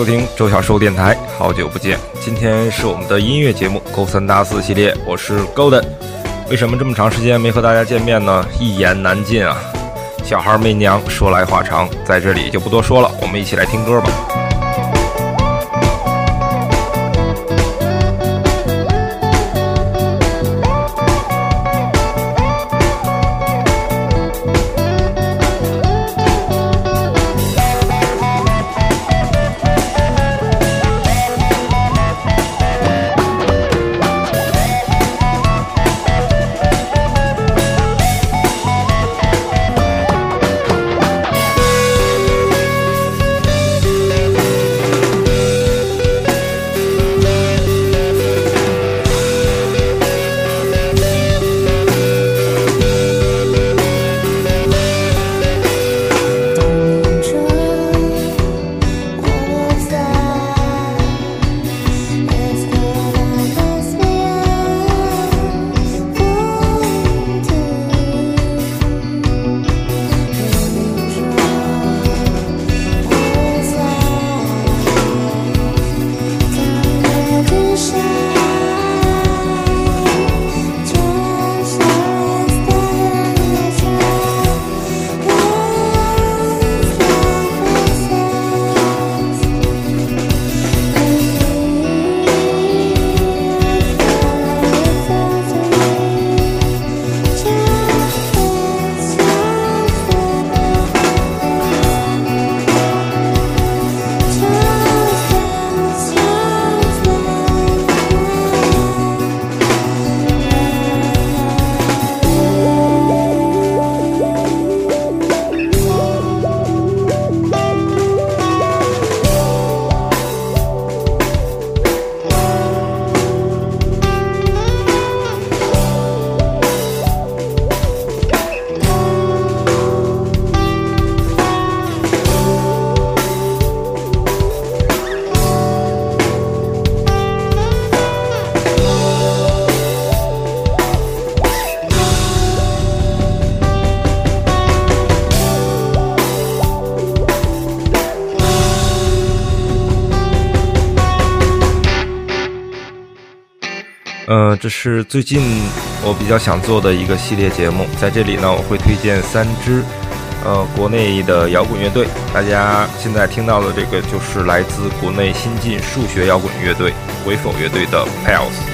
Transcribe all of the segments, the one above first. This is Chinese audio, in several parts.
收听周小寿电台，好久不见。今天是我们的音乐节目《勾三搭四》系列，我是 Golden。为什么这么长时间没和大家见面呢？一言难尽啊！小孩没娘，说来话长，在这里就不多说了，我们一起来听歌吧。呃，这是最近我比较想做的一个系列节目，在这里呢，我会推荐三支呃国内的摇滚乐队。大家现在听到的这个就是来自国内新晋数学摇滚乐队鬼否乐队的 Pals。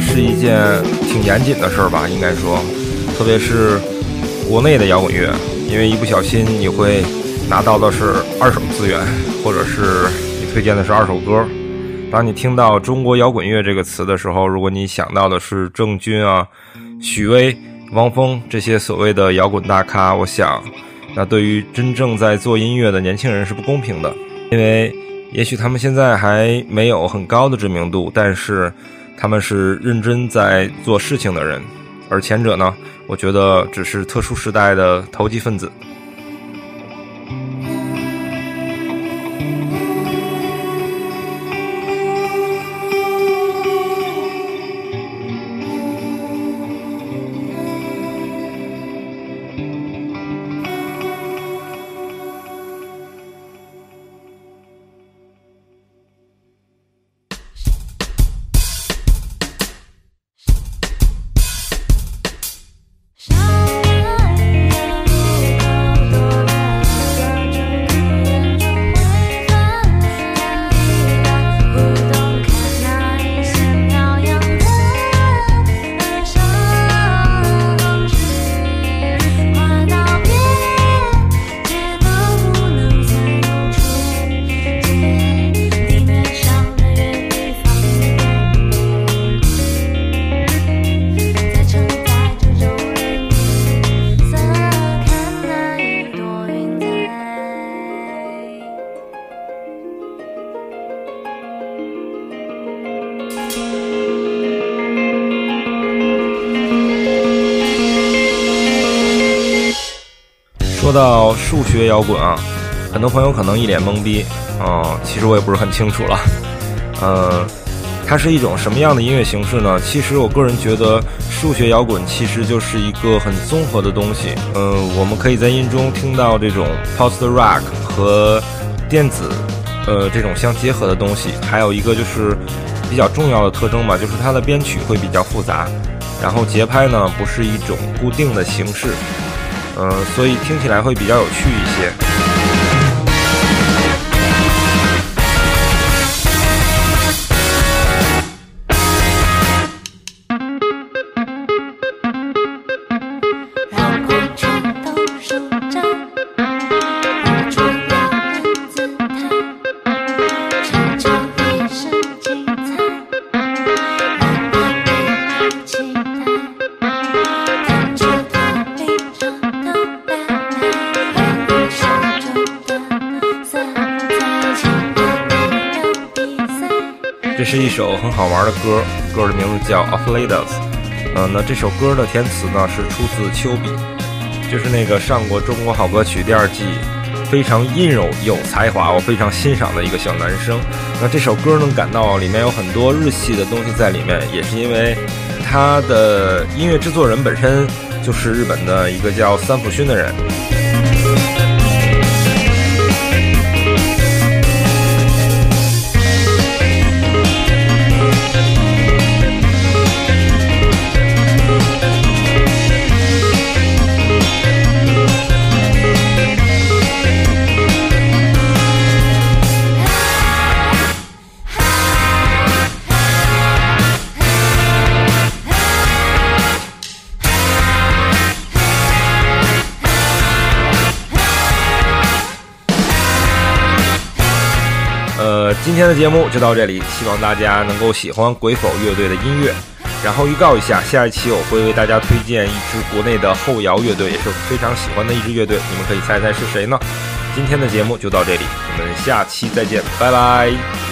是一件挺严谨的事儿吧？应该说，特别是国内的摇滚乐，因为一不小心你会拿到的是二手资源，或者是你推荐的是二手歌。当你听到“中国摇滚乐”这个词的时候，如果你想到的是郑钧啊、许巍、汪峰这些所谓的摇滚大咖，我想，那对于真正在做音乐的年轻人是不公平的，因为。也许他们现在还没有很高的知名度，但是他们是认真在做事情的人，而前者呢，我觉得只是特殊时代的投机分子。数学摇滚啊，很多朋友可能一脸懵逼，嗯，其实我也不是很清楚了，嗯，它是一种什么样的音乐形式呢？其实我个人觉得，数学摇滚其实就是一个很综合的东西，嗯，我们可以在音中听到这种 post rock 和电子，呃，这种相结合的东西，还有一个就是比较重要的特征吧，就是它的编曲会比较复杂，然后节拍呢不是一种固定的形式。呃，所以听起来会比较有趣一些。首很好玩的歌，歌的名字叫《Of Ladies》。嗯，那这首歌的填词呢是出自丘比，就是那个上过《中国好歌曲》第二季，非常阴柔有才华，我非常欣赏的一个小男生。那这首歌能感到里面有很多日系的东西在里面，也是因为他的音乐制作人本身就是日本的一个叫三浦勋的人。今天的节目就到这里，希望大家能够喜欢鬼否乐队的音乐。然后预告一下，下一期我会为大家推荐一支国内的后摇乐队，也是非常喜欢的一支乐队。你们可以猜猜是谁呢？今天的节目就到这里，我们下期再见，拜拜。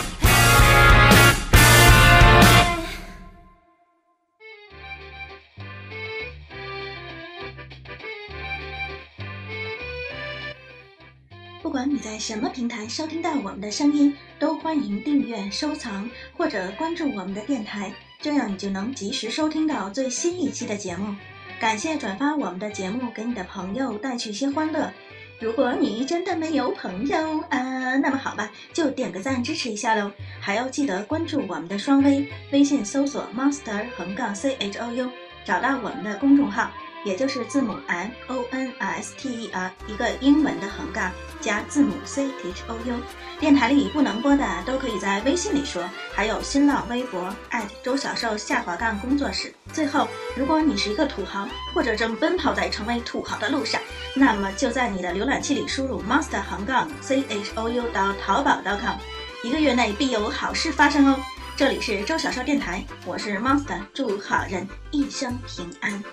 管你在什么平台收听到我们的声音，都欢迎订阅、收藏或者关注我们的电台，这样你就能及时收听到最新一期的节目。感谢转发我们的节目给你的朋友，带去些欢乐。如果你真的没有朋友啊，那么好吧，就点个赞支持一下喽。还要记得关注我们的双微，微信搜索 monster 横杠 c h o u，找到我们的公众号，也就是字母 m o n s t e r 一个英文的横杠。加字母 C H O U。电台里不能播的都可以在微信里说，还有新浪微博艾特周小瘦下滑杠工作室。最后，如果你是一个土豪，或者正奔跑在成为土豪的路上，那么就在你的浏览器里输入 monster 横杠 C H O U 到淘宝 .com，一个月内必有好事发生哦。这里是周小瘦电台，我是 monster，祝好人一生平安。